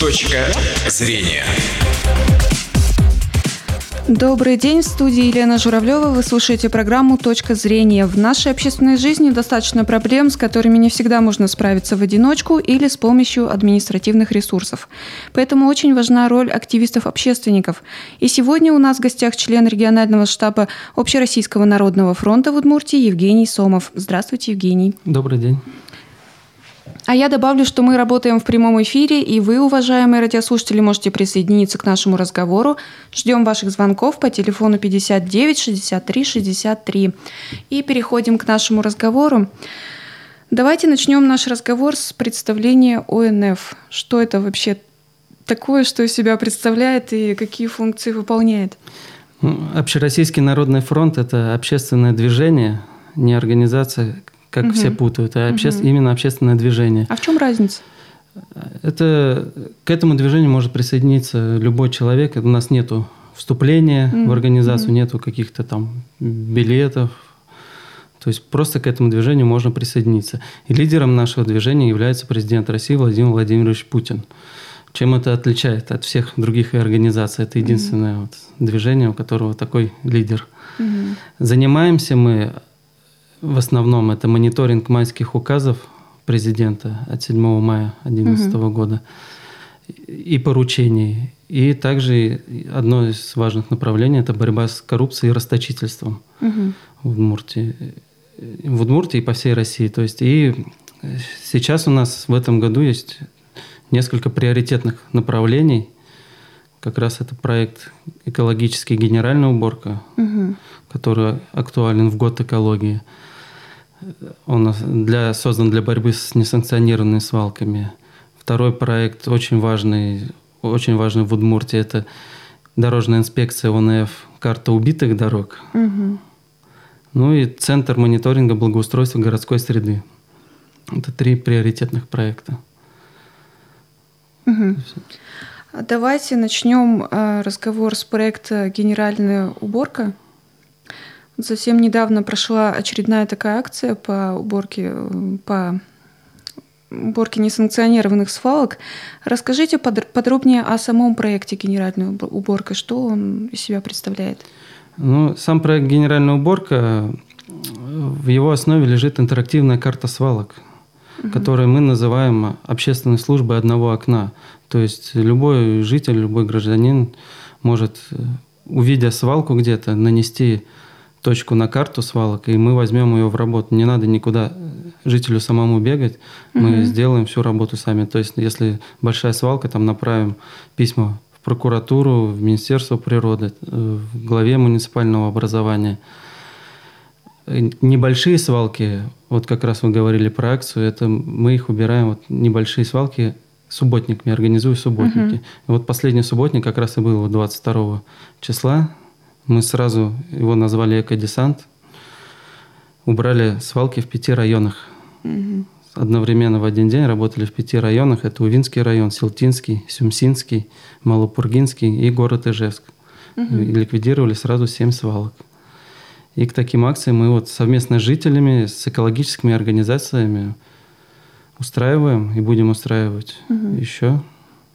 Точка зрения. Добрый день, в студии Елена Журавлева. Вы слушаете программу «Точка зрения». В нашей общественной жизни достаточно проблем, с которыми не всегда можно справиться в одиночку или с помощью административных ресурсов. Поэтому очень важна роль активистов-общественников. И сегодня у нас в гостях член регионального штаба Общероссийского народного фронта в Удмуртии Евгений Сомов. Здравствуйте, Евгений. Добрый день. А я добавлю, что мы работаем в прямом эфире, и вы, уважаемые радиослушатели, можете присоединиться к нашему разговору. Ждем ваших звонков по телефону 59 63 63. И переходим к нашему разговору. Давайте начнем наш разговор с представления ОНФ. Что это вообще такое, что из себя представляет и какие функции выполняет? Ну, Общероссийский народный фронт – это общественное движение, не организация, как угу. все путают, а обще... угу. именно общественное движение. А в чем разница? Это, к этому движению может присоединиться любой человек. У нас нету вступления mm в организацию, mm нету каких-то там билетов. То есть просто к этому движению можно присоединиться. И лидером нашего движения является президент России Владимир Владимирович Путин. Чем это отличает от всех других организаций? Это единственное mm вот движение, у которого такой лидер. mm Занимаемся мы в основном это мониторинг майских указов президента от 7 мая 2011 угу. года и поручений. И также одно из важных направлений – это борьба с коррупцией и расточительством угу. в Удмуртии. В Удмуртии и по всей России. То есть и сейчас у нас в этом году есть несколько приоритетных направлений. Как раз это проект «Экологическая генеральная уборка», угу. который актуален в год экологии – он для, создан для борьбы с несанкционированными свалками. Второй проект очень важный, очень важный в Удмуртии – это дорожная инспекция ОНФ «Карта убитых дорог». Угу. Ну и Центр мониторинга благоустройства городской среды. Это три приоритетных проекта. Угу. Давайте начнем э, разговор с проекта «Генеральная уборка». Совсем недавно прошла очередная такая акция по уборке, по уборке несанкционированных свалок. Расскажите подробнее о самом проекте «Генеральная уборка». Что он из себя представляет? Ну, сам проект «Генеральная уборка», в его основе лежит интерактивная карта свалок, угу. которую мы называем общественной службой одного окна. То есть любой житель, любой гражданин может, увидя свалку где-то, нанести точку на карту свалок, и мы возьмем ее в работу. Не надо никуда жителю самому бегать, мы угу. сделаем всю работу сами. То есть, если большая свалка, там направим письма в прокуратуру, в Министерство природы, э, в главе муниципального образования. Небольшие свалки, вот как раз вы говорили про акцию, это мы их убираем, вот небольшие свалки субботниками, организую субботники. Угу. И вот последний субботник как раз и был 22 числа, мы сразу его назвали «Экодесант». Убрали свалки в пяти районах. Угу. Одновременно в один день работали в пяти районах. Это Увинский район, Силтинский, Сюмсинский, Малопургинский и город Ижевск. Угу. И ликвидировали сразу семь свалок. И к таким акциям мы вот совместно с жителями, с экологическими организациями устраиваем и будем устраивать угу. еще.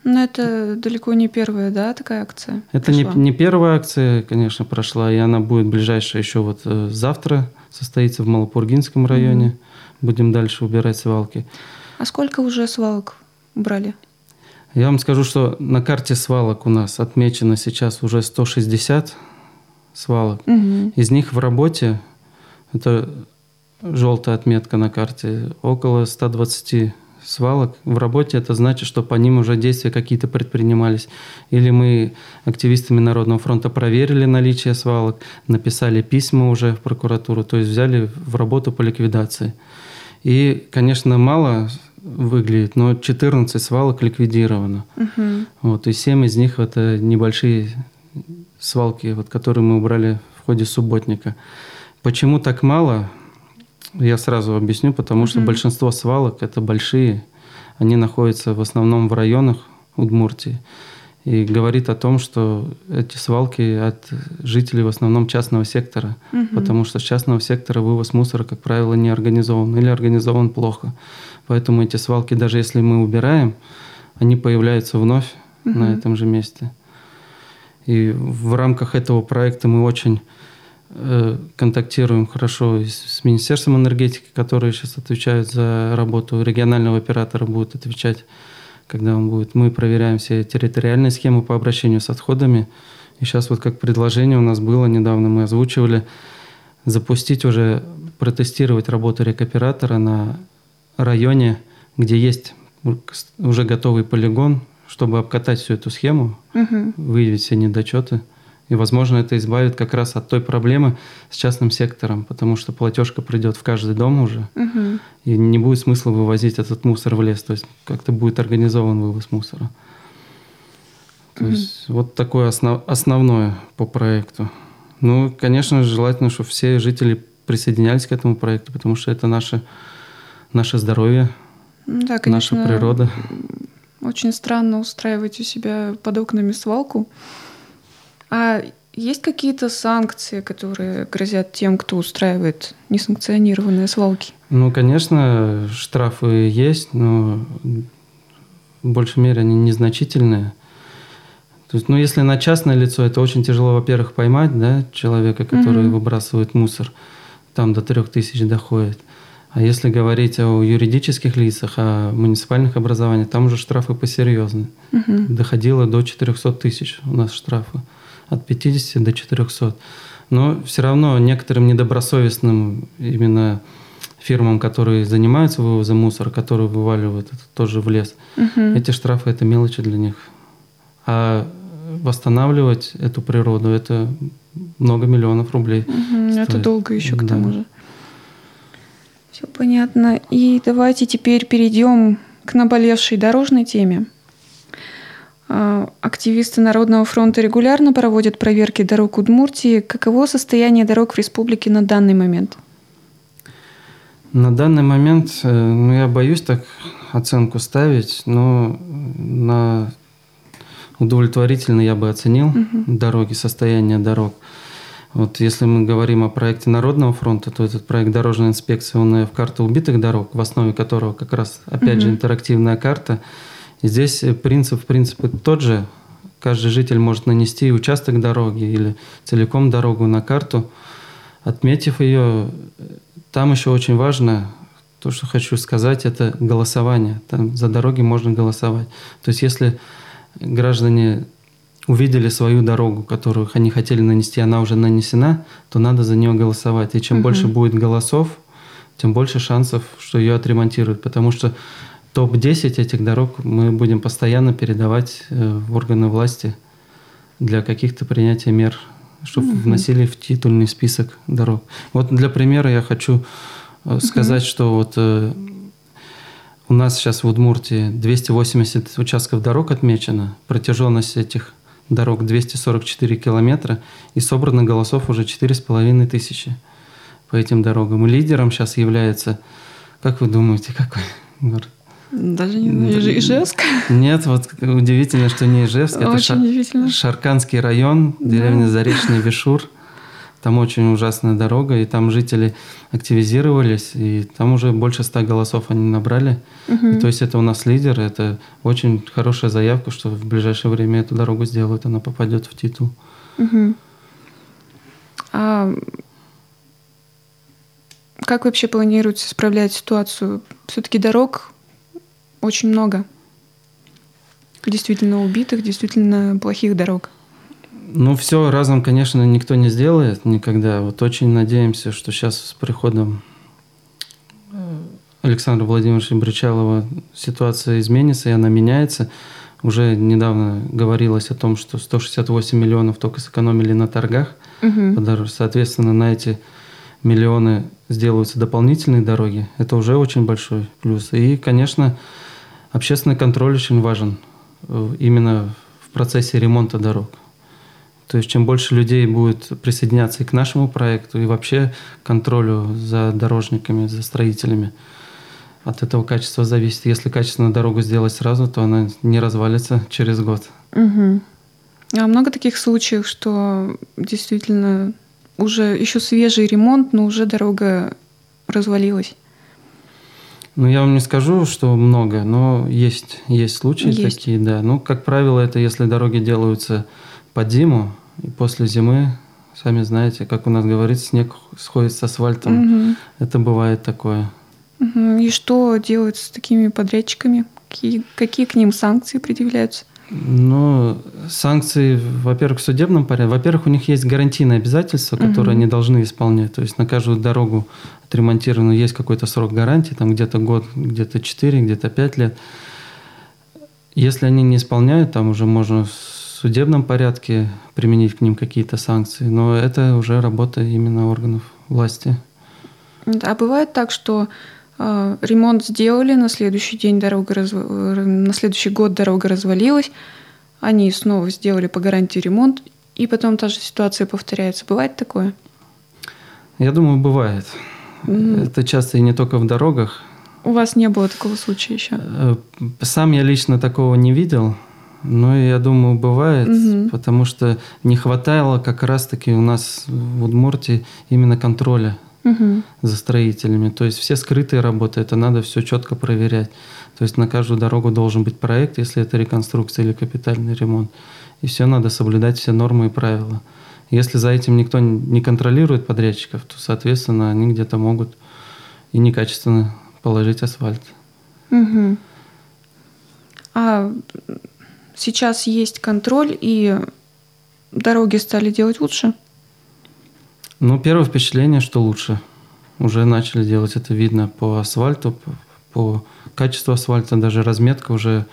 Но это далеко не первая, да, такая акция? Это не, не первая акция, конечно, прошла, и она будет ближайшая еще вот э, завтра состоится в Малопургинском районе. Mm-hmm. Будем дальше убирать свалки. А сколько уже свалок убрали? Я вам скажу, что на карте свалок у нас отмечено сейчас уже 160 свалок. Угу. Из них в работе, это желтая отметка на карте, около 120 свалок в работе, это значит, что по ним уже действия какие-то предпринимались. Или мы активистами Народного фронта проверили наличие свалок, написали письма уже в прокуратуру, то есть взяли в работу по ликвидации. И, конечно, мало выглядит, но 14 свалок ликвидировано. Угу. Вот, и 7 из них это небольшие свалки, вот, которые мы убрали в ходе субботника. Почему так мало? Я сразу объясню, потому что mm-hmm. большинство свалок это большие, они находятся в основном в районах Удмуртии. И говорит о том, что эти свалки от жителей в основном частного сектора, угу. потому что с частного сектора вывоз мусора, как правило, не организован или организован плохо. Поэтому эти свалки, даже если мы убираем, они появляются вновь угу. на этом же месте. И в рамках этого проекта мы очень контактируем хорошо с Министерством энергетики, которые сейчас отвечают за работу регионального оператора, будут отвечать, когда он будет. Мы проверяем все территориальные схемы по обращению с отходами. И сейчас вот как предложение у нас было недавно, мы озвучивали, запустить уже, протестировать работу рекоператора на районе, где есть уже готовый полигон, чтобы обкатать всю эту схему, угу. выявить все недочеты. И, возможно, это избавит как раз от той проблемы с частным сектором, потому что платежка придет в каждый дом уже, угу. и не будет смысла вывозить этот мусор в лес. То есть как-то будет организован вывоз мусора. То угу. есть вот такое основ, основное по проекту. Ну, конечно, желательно, чтобы все жители присоединялись к этому проекту, потому что это наше, наше здоровье, да, конечно, наша природа. Очень странно устраивать у себя под окнами свалку. А есть какие-то санкции, которые грозят тем, кто устраивает несанкционированные свалки? Ну, конечно, штрафы есть, но в большей мере они незначительные. То есть, ну, если на частное лицо, это очень тяжело, во-первых, поймать, да, человека, который угу. выбрасывает мусор, там до трех тысяч доходит. А если говорить о юридических лицах, о муниципальных образованиях, там уже штрафы посерьезнее. Угу. Доходило до 400 тысяч у нас штрафы. От 50 до 400. Но все равно некоторым недобросовестным именно фирмам, которые занимаются вывозом мусора, которые вываливают это тоже в лес, угу. эти штрафы – это мелочи для них. А восстанавливать эту природу – это много миллионов рублей. Угу, это долго еще к тому же. Все понятно. И давайте теперь перейдем к наболевшей дорожной теме. А, активисты Народного фронта регулярно проводят проверки дорог Удмуртии. Каково состояние дорог в республике на данный момент? На данный момент, э, ну, я боюсь так оценку ставить, но на удовлетворительно я бы оценил угу. дороги, состояние дорог. Вот если мы говорим о проекте Народного фронта, то этот проект дорожной инспекции, он в карта убитых дорог, в основе которого как раз, опять угу. же, интерактивная карта. Здесь принцип, в принципе, тот же. Каждый житель может нанести участок дороги или целиком дорогу на карту, отметив ее. Там еще очень важно, то, что хочу сказать, это голосование. Там за дороги можно голосовать. То есть если граждане увидели свою дорогу, которую они хотели нанести, она уже нанесена, то надо за нее голосовать. И чем угу. больше будет голосов, тем больше шансов, что ее отремонтируют. Потому что топ-10 этих дорог мы будем постоянно передавать э, в органы власти для каких-то принятия мер, чтобы угу. вносили в титульный список дорог. Вот для примера я хочу угу. сказать, что вот э, у нас сейчас в Удмуртии 280 участков дорог отмечено. Протяженность этих дорог 244 километра, и собрано голосов уже 4,5 тысячи по этим дорогам. И лидером сейчас является, как вы думаете, какой город? Даже не знаю, Ижевск? Нет, вот удивительно, что не Ижевск. Очень это удивительно. Шарканский район, деревня да. Заречный Вишур. Там очень ужасная дорога, и там жители активизировались, и там уже больше ста голосов они набрали. Угу. И, то есть это у нас лидер, это очень хорошая заявка, что в ближайшее время эту дорогу сделают, она попадет в титул. Угу. А как вообще планируете справлять ситуацию? Все-таки дорог очень много. Действительно убитых, действительно плохих дорог. Ну, все разом, конечно, никто не сделает никогда. Вот очень надеемся, что сейчас с приходом э, Александра Владимировича Бричалова ситуация изменится, и она меняется. Уже недавно говорилось о том, что 168 миллионов только сэкономили на торгах. Угу. Соответственно, на эти миллионы сделаются дополнительные дороги. Это уже очень большой плюс. И, конечно, общественный контроль очень важен э, именно в процессе ремонта дорог. То есть чем больше людей будет присоединяться и к нашему проекту, и вообще контролю за дорожниками, за строителями, от этого качество зависит. Если качественную дорогу сделать сразу, то она не развалится через год. Угу. А много таких случаев, что действительно уже еще свежий ремонт, но уже дорога развалилась? Ну, я вам не скажу, что много, но есть, есть случаи Есть. такие, да. Ну, как правило, это если дороги делаются под зиму, и после зимы, сами знаете, как у нас говорится, снег сходит с асфальтом. Мгм. Это бывает такое. Мгм. И что делают с такими подрядчиками? Какие, какие к ним санкции предъявляются? Ну, санкции, во-первых, в судебном порядке. Во-первых, у них есть гарантийные обязательства, которые Мгм. они должны исполнять. То есть на каждую дорогу отремонтированную есть какой-то срок гарантии, там где-то год, где-то 4, где-то 5 лет. Если они не исполняют, там уже можно в судебном порядке применить к ним какие-то санкции. Но это уже работа именно органов власти. А бывает так, что ремонт сделали, на следующий день дорога разв- э, на следующий год дорога развалилась, они снова сделали по гарантии ремонт, и потом та же ситуация повторяется. Бывает такое? Я думаю, бывает. Мгм. Это часто и не только в дорогах. У вас не было такого случая еще? Э, Сам я лично такого не видел, но я думаю, бывает, Мгм. потому что не хватало как раз-таки у нас в Удмуртии именно контроля За строителями. То есть все скрытые работы, это надо все четко проверять. То есть на каждую дорогу должен быть проект, если это реконструкция или капитальный ремонт. И все надо соблюдать все нормы и правила. Если за этим никто не контролирует подрядчиков, то, соответственно, они где-то могут и некачественно положить асфальт. Мгм. А сейчас есть контроль, и дороги стали делать лучше? Ну, первое впечатление, что лучше. Уже начали делать это видно по асфальту, по, по качеству асфальта, даже разметка уже,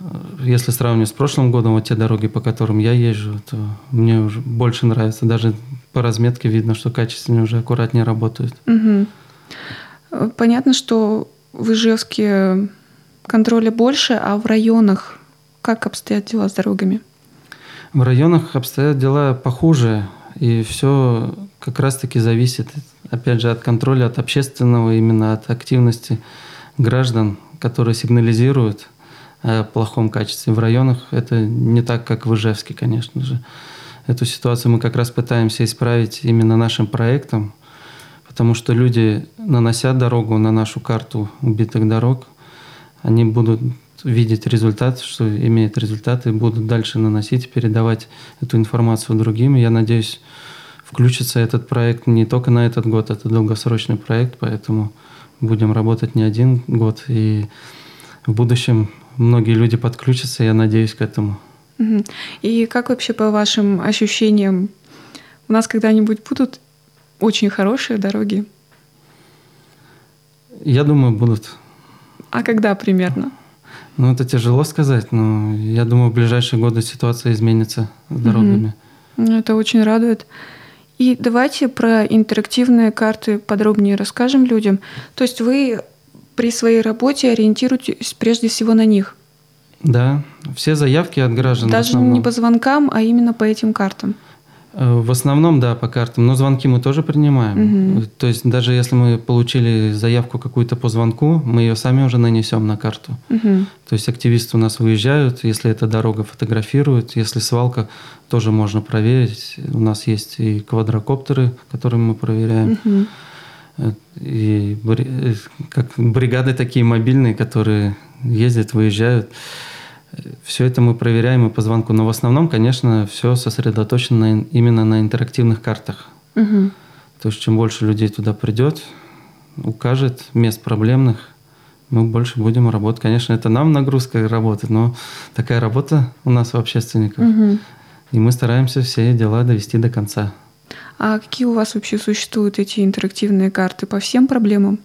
э, если сравнивать с прошлым годом, вот те дороги, по которым я езжу, то мне уже больше нравится. Даже по разметке видно, что качественнее уже аккуратнее работают. Э, Понятно, что в Ижевске контроля больше, а в районах как обстоят дела с дорогами? В районах обстоят дела похуже, и все как раз-таки зависит, опять же, от контроля, от общественного, именно от активности граждан, которые сигнализируют о плохом качестве. В районах это не так, как в Ижевске, конечно же. Эту ситуацию мы как раз пытаемся исправить именно нашим проектом, потому что люди, нанося дорогу на нашу карту убитых дорог, они будут видеть результат, что имеет результат, и будут дальше наносить, передавать эту информацию другим. Я надеюсь, включится этот проект не только на этот год, это долгосрочный проект, поэтому будем работать не один год. И в будущем многие люди подключатся, я надеюсь к этому. И как вообще по вашим ощущениям, у нас когда-нибудь будут очень хорошие дороги? Я думаю, будут. А когда примерно? Ну, это тяжело сказать, но я думаю, в ближайшие годы ситуация изменится с дорогами. Ну, Это очень радует. И давайте про интерактивные карты подробнее расскажем людям. То есть вы при своей работе ориентируетесь прежде всего на них. Да, все заявки от граждан. Даже не по звонкам, а именно по этим картам. Э, В основном, да, по картам. Но звонки мы тоже принимаем. Мгм. То есть даже если мы получили заявку какую-то по звонку, мы ее сами уже нанесем на карту. Мгм. То есть активисты у нас выезжают, если это дорога, фотографируют, если свалка, тоже можно проверить. У нас есть и квадрокоптеры, которые мы проверяем. Э, и как бригады такие мобильные, которые ездят, выезжают. Все это мы проверяем и по звонку. Но в основном, конечно, все сосредоточено на- именно на интерактивных картах. Мгм. То есть чем больше людей туда придет, укажет мест проблемных, мы больше будем работать. Конечно, это нам нагрузка работы, но такая работа у нас у общественников. Мгм. И мы стараемся все дела довести до конца. А какие у вас вообще существуют эти интерактивные карты по всем проблемам?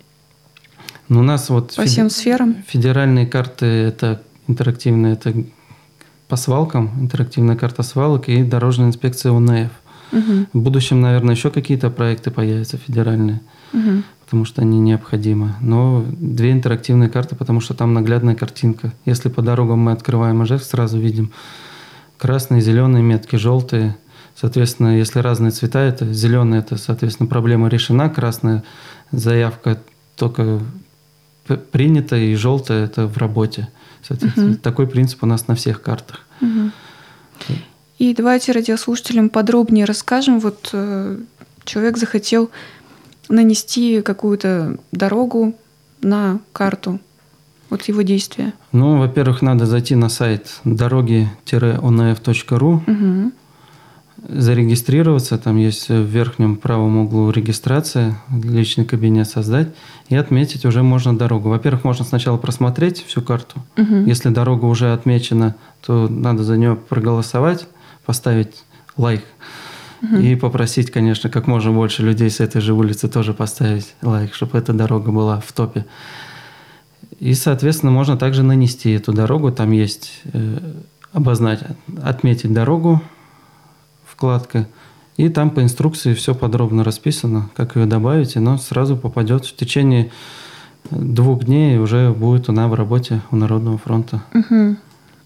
Но у нас вот По феде- всем сферам? федеральные карты это интерактивные, это по свалкам, интерактивная карта свалок и дорожная инспекция УНФ. Мгм. В будущем, наверное, еще какие-то проекты появятся федеральные. Мгм. потому что они необходимы. Но две интерактивные карты, потому что там наглядная картинка. Если по дорогам мы открываем Ижевск, сразу видим красные, зеленые метки, желтые. Соответственно, если разные цвета, это зеленый, это, соответственно, проблема решена, красная заявка только принята, и желтая это в работе. Соответственно, Мгм. такой принцип у нас на всех картах. Мгм. И давайте радиослушателям подробнее расскажем. Вот э, человек захотел нанести какую-то дорогу на карту? Вот его действия. Ну, во-первых, надо зайти на сайт дороги-onf.ru, Угу. Зарегистрироваться, там есть в верхнем правом углу регистрация, личный кабинет создать и отметить уже можно дорогу. Во-первых, можно сначала просмотреть всю карту. Мгм. Если дорога уже отмечена, то надо за нее проголосовать, поставить лайк и попросить, конечно, как можно больше людей с этой же улицы тоже поставить лайк, чтобы эта дорога была в топе. И, соответственно, можно также нанести эту дорогу. Там есть э, обозначить, отметить дорогу, вкладка. И там по инструкции все подробно расписано, как ее добавить, и оно сразу попадет в течение двух дней уже будет она в работе у Народного фронта. Мгм.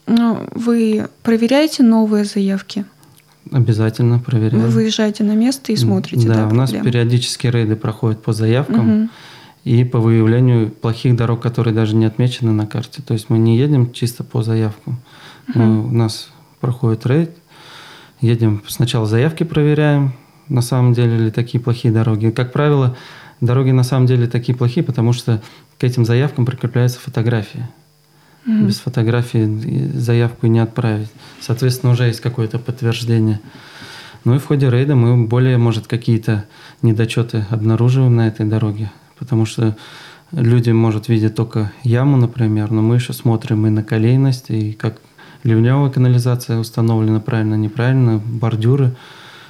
Ну, вы проверяете новые заявки? Обязательно проверяем. Вы выезжаете на место и смотрите, Да, да, у нас проблемы? периодически рейды проходят по заявкам Мгм. и по выявлению плохих дорог, которые даже не отмечены на карте. То есть мы не едем чисто по заявкам. Мы- у нас проходит рейд, едем сначала заявки проверяем, на самом деле ли такие плохие дороги. Как правило, дороги на самом деле такие плохие, потому что к этим заявкам прикрепляются фотографии. Мгм. Без фотографии заявку не отправить. Соответственно, уже есть какое-то подтверждение. Ну и в ходе рейда мы более, может, какие-то недочеты обнаруживаем на этой дороге. Потому что люди, может, видят только яму, например, но мы еще смотрим и на колейность, и как ливневая канализация установлена правильно, неправильно, бордюры.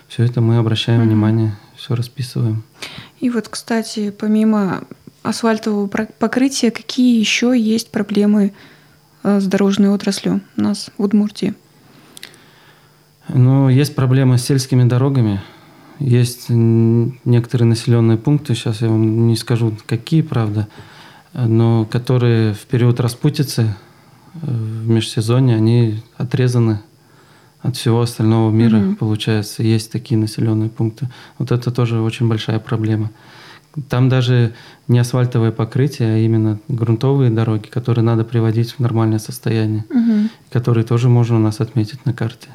Все это мы обращаем Мгм. внимание, все расписываем. И вот, кстати, помимо асфальтового покрытия, какие еще есть проблемы э, с дорожной отраслью у нас в Удмуртии? Ну, есть проблемы с сельскими дорогами. Есть некоторые населенные пункты, сейчас я вам не скажу, какие, правда, но которые в период распутицы, в межсезонье, они отрезаны от всего остального мира, Мгм. получается. Есть такие населенные пункты. Вот это тоже очень большая проблема. Там даже не асфальтовое покрытие, а именно грунтовые дороги, которые надо приводить в нормальное состояние, Мгм. которые тоже можно у нас отметить на карте.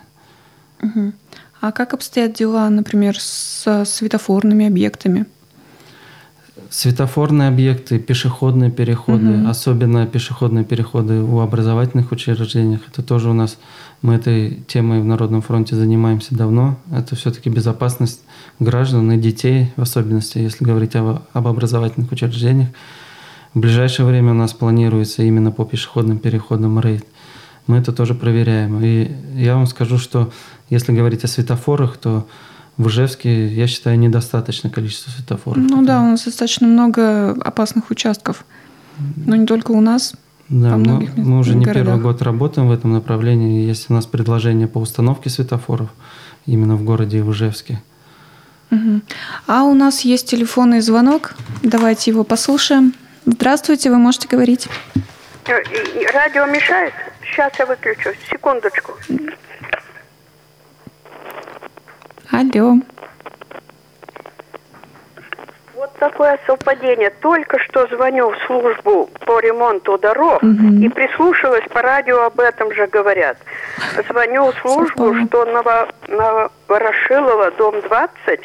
Мгм. А как обстоят дела, например, с светофорными объектами? Светофорные объекты, пешеходные переходы, Мгм. особенно пешеходные переходы у образовательных учреждениях, это тоже у нас, мы этой темой в Народном фронте занимаемся давно. Это все-таки безопасность граждан и детей, в особенности, если говорить об, об образовательных учреждениях. В ближайшее время у нас планируется именно по пешеходным переходам рейд. Мы это тоже проверяем. И я вам скажу, что если говорить о светофорах, то в Ижевске, я считаю, недостаточно количество светофоров. Ну да, у нас достаточно много опасных участков. Но не только у нас. Да, во мы, мест- мы уже не городах. первый год работаем в этом направлении. Есть у нас предложение по установке светофоров именно в городе Ижевске. Мгм. А у нас есть телефонный звонок. Давайте его послушаем. Здравствуйте, вы можете говорить. Э, Радио мешает? Сейчас я выключу. Секундочку. Алло. Вот такое совпадение. Только что звоню в службу по ремонту дорог Мгм. и прислушалась по радио об этом же говорят. Звоню в службу, Совпало. что на, на Ворошилова, дом 20,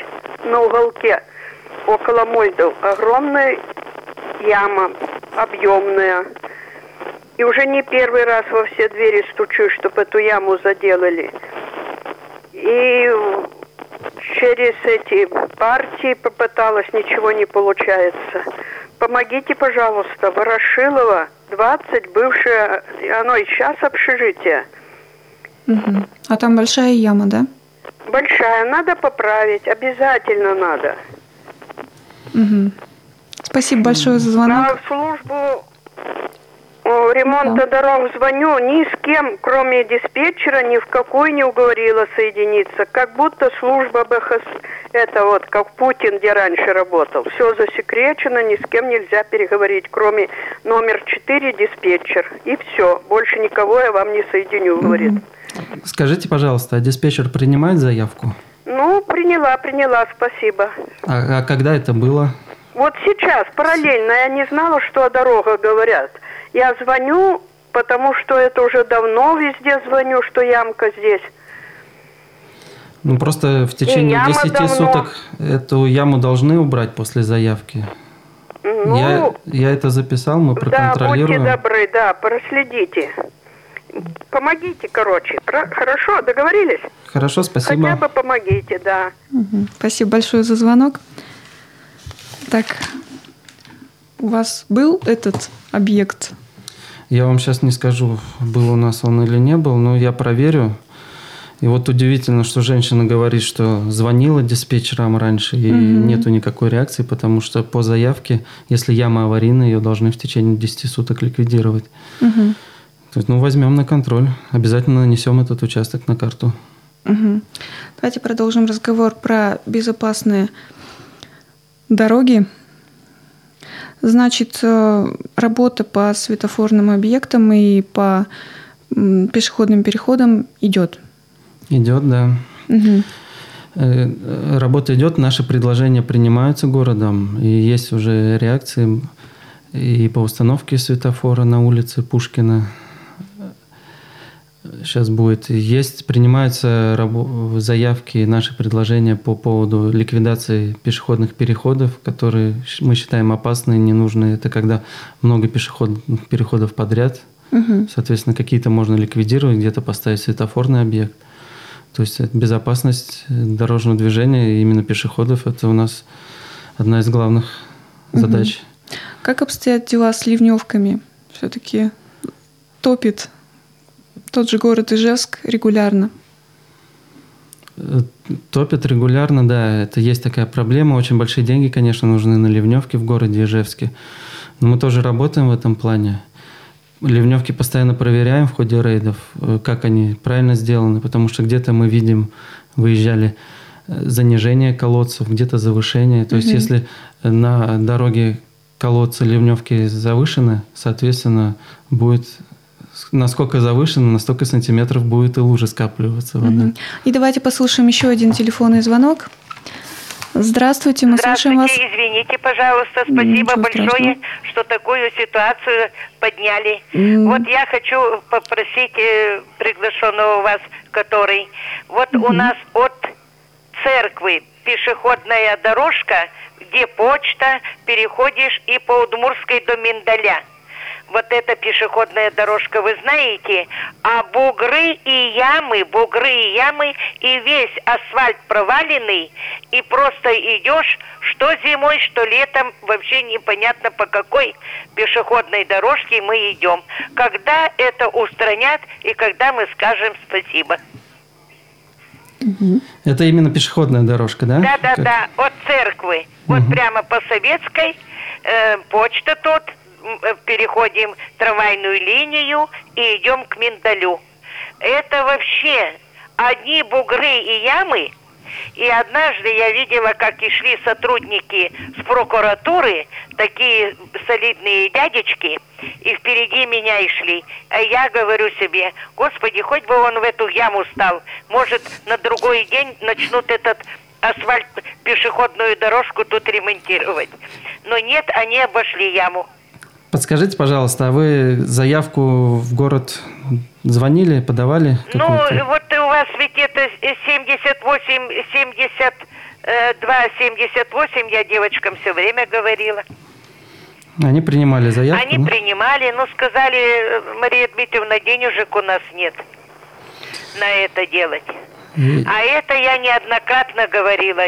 на уголке около Мойдов, огромная яма, объемная. И уже не первый раз во все двери стучу, чтобы эту яму заделали. И через эти партии попыталась, ничего не получается. Помогите, пожалуйста, Ворошилова, 20, бывшее, оно и сейчас общежитие. Мгм. А там большая яма, да? Большая, надо поправить, обязательно надо. Мгм. Спасибо большое за звонок. А в службу ремонта дорог звоню, ни с кем, кроме диспетчера, ни в какой не уговорила соединиться. Как будто служба БХС, это вот как Путин, где раньше работал. Все засекречено, ни с кем нельзя переговорить, кроме номер 4 диспетчер. И все, больше никого я вам не соединю, говорит. Скажите, пожалуйста, а диспетчер принимает заявку? Ну, приняла, приняла, спасибо. А, а когда это было? Вот сейчас, параллельно, я не знала, что о дорогах говорят. Я звоню, потому что это уже давно везде звоню, что ямка здесь. Ну, просто в течение яма 10 давно. суток эту яму должны убрать после заявки. Ну, Я, я это записал, мы да, проконтролируем. будьте добры, да, проследите. Помогите, короче. Про- Хорошо, договорились? Хорошо, Хотя спасибо. бы помогите, да. Мгм. Спасибо большое за звонок. Так, у вас был этот объект? Я вам сейчас не скажу, был у нас он или не был, но я проверю. И вот удивительно, что женщина говорит, что звонила диспетчерам раньше, и Мгм. нету никакой реакции, потому что по заявке, если яма аварийная, ее должны в течение 10 суток ликвидировать. Мгм. То есть, ну, возьмем на контроль. Обязательно нанесем этот участок на карту. Мгм. Давайте продолжим разговор про безопасные дороги. Значит, э, работа по светофорным объектам и по пешеходным переходам идет. Идет, да. Э, Работа идет, наши предложения принимаются городом, и есть уже реакции и по установке светофора на улице Пушкина. Сейчас будет. Есть, принимаются рабо- заявки, наши предложения по поводу ликвидации пешеходных переходов, которые мы считаем опасные, ненужные. Это когда много пешеходных переходов подряд. Мгм. Соответственно, какие-то можно ликвидировать, где-то поставить светофорный объект. То есть безопасность э, дорожного движения, именно пешеходов, это у нас одна из главных Мгм. задач. Как обстоят дела с ливневками? Все-таки топит тот же город Ижевск регулярно. Э, Топят регулярно, да, это есть такая проблема. Очень большие деньги, конечно, нужны на ливневки в городе Ижевске. Но мы тоже работаем в этом плане. Ливневки постоянно проверяем в ходе рейдов, э, как они правильно сделаны, потому что где-то мы видим, выезжали э, занижение колодцев, где-то завышение. То есть Мгм. если на дороге колодцы ливневки завышены, соответственно, будет насколько завышено, на столько сантиметров будет и лужи скапливаться вода. И давайте послушаем еще один телефонный звонок. Здравствуйте, мы слушаем вас. Здравствуйте, извините, пожалуйста, Ничего спасибо большое, страшного. что такую ситуацию подняли. М. Вот я хочу попросить э, приглашенного вас, который, вот у нас от церкви пешеходная дорожка, где почта, переходишь и по Удмурской до Миндаля. Вот эта пешеходная дорожка, вы знаете, а бугры и ямы, бугры и ямы, и весь асфальт проваленный, и просто идешь, что зимой, что летом, вообще непонятно по какой пешеходной дорожке мы идем. Когда это устранят и когда мы скажем спасибо. Это именно пешеходная дорожка, да? Да, да, Как- да, от церкви. Вот Мгм. прямо по советской, э, почта тут, переходим трамвайную линию и идем к Миндалю. Это вообще одни бугры и ямы. И однажды я видела, как и шли сотрудники с прокуратуры, такие солидные дядечки, и впереди меня и шли. А я говорю себе, господи, хоть бы он в эту яму стал. Может, на другой день начнут этот асфальт, пешеходную дорожку тут ремонтировать. Но нет, они обошли яму. Подскажите, пожалуйста, а вы заявку в город звонили, подавали? Ну, вот у вас ведь это 78, 72, 78, я девочкам все время говорила. Они принимали заявку? Они принимали, но сказали, э, Мария Дмитриевна, денежек у нас нет на это делать. И- А это я неоднократно говорила.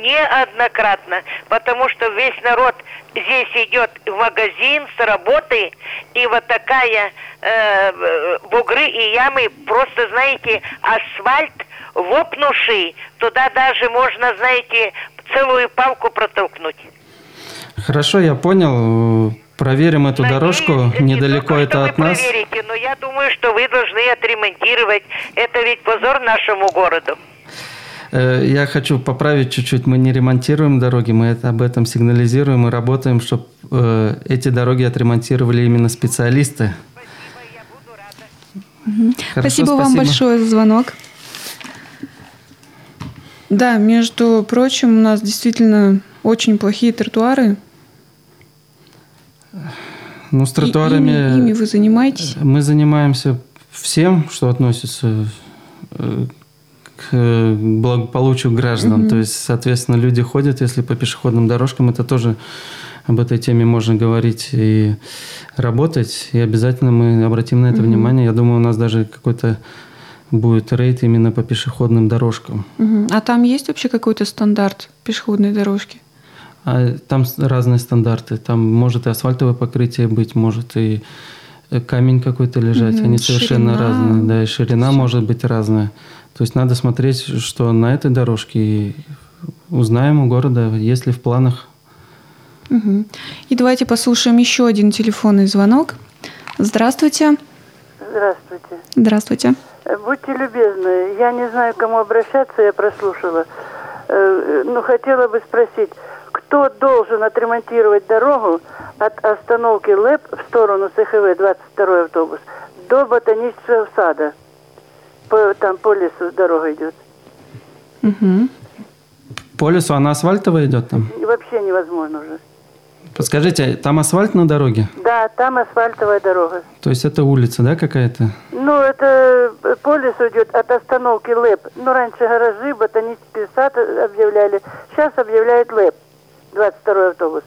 Неоднократно. Потому что весь народ здесь идет в магазин с работы, и вот такая э, бугры и ямы, просто, знаете, асфальт вопнувший, туда даже можно, знаете, целую палку протолкнуть. Хорошо, я понял. Проверим эту Надеюсь, дорожку. не Недалеко только, это от нас. проверите, но я думаю, что вы должны отремонтировать. Это ведь позор нашему городу. Э, Я хочу поправить чуть-чуть. Мы не ремонтируем дороги, мы об этом сигнализируем и работаем, чтобы эти дороги отремонтировали именно специалисты. Хорошо, спасибо, вам большое за звонок. Да, между прочим, у нас действительно очень плохие тротуары. Ну, с И тротуарами... ими, ими вы занимаетесь? Мы занимаемся всем, что относится э, к благополучию граждан. Мгм. То есть, соответственно, люди ходят, если по пешеходным дорожкам, это тоже об этой теме можно говорить и работать, и обязательно мы обратим на это mm-hmm. внимание. Я думаю, у нас даже какой-то будет рейд именно по пешеходным дорожкам. Угу. А там есть вообще какой-то стандарт пешеходной дорожки? А там разные стандарты. Там может и асфальтовое покрытие быть, может и э, камень какой-то лежать. Угу. Они совершенно ширина. разные. Да, и ширина Все. может быть разная. То есть надо смотреть, что на этой дорожке и узнаем у города, есть ли в планах. Угу. И давайте послушаем еще один телефонный звонок. Здравствуйте. Здравствуйте. Здравствуйте. Э, будьте любезны, я не знаю, к кому обращаться, я прослушала. Э, но хотела бы спросить, кто должен отремонтировать дорогу от остановки ЛЭП в сторону СХВ 22 автобус до ботанического сада? По, там по лесу дорога идет. Угу. По лесу она асфальтовая идет там? И вообще невозможно уже. Подскажите, там асфальт на дороге? Да, там асфальтовая дорога. То есть это улица, да, какая-то? Ну, это э, по лесу идет от остановки ЛЭП. Ну, раньше гаражи, ботанический сад объявляли. Сейчас объявляет ЛЭП, 22 автобус.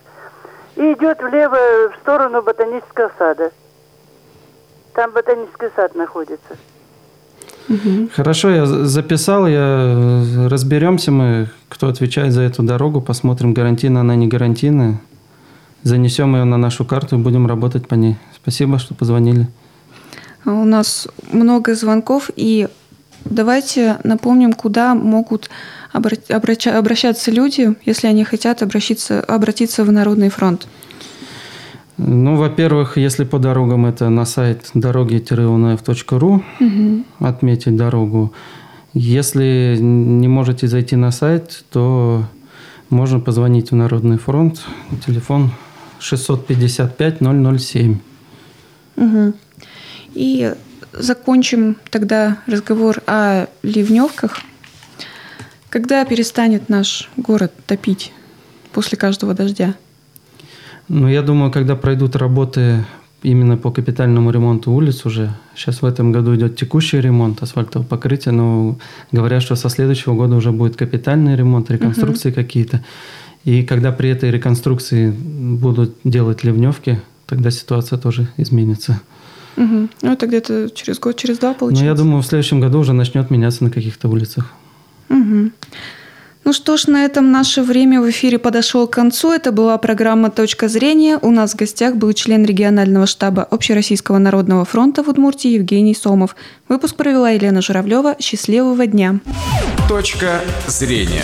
И идет влево в сторону ботанического сада. Там ботанический сад находится. Хорошо, я записал, я э, разберемся мы, кто отвечает за эту дорогу, посмотрим, гарантийно она не гарантийная занесем ее на нашу карту и будем работать по ней. Спасибо, что позвонили. У нас много звонков, и давайте напомним, куда могут обращаться люди, если они хотят обратиться, обратиться в Народный фронт. Ну, во-первых, если по дорогам, это на сайт дороги-унф.ру угу. отметить дорогу. Если не можете зайти на сайт, то можно позвонить в Народный фронт. Телефон 655 007. Угу. И закончим тогда разговор о ливневках. Когда перестанет наш город топить после каждого дождя? Ну, я думаю, когда пройдут работы именно по капитальному ремонту улиц уже. Сейчас в этом году идет текущий ремонт асфальтового покрытия, но говорят, что со следующего года уже будет капитальный ремонт, реконструкции угу. какие-то. И когда при этой реконструкции будут делать ливневки, тогда ситуация тоже изменится. Угу. Ну, это где-то через год, через два получается? Ну, я думаю, в следующем году уже начнет меняться на каких-то улицах. Угу. Ну что ж, на этом наше время в эфире подошло к концу. Это была программа «Точка зрения». У нас в гостях был член регионального штаба Общероссийского народного фронта в Удмуртии Евгений Сомов. Выпуск провела Елена Журавлева. Счастливого дня. «Точка зрения».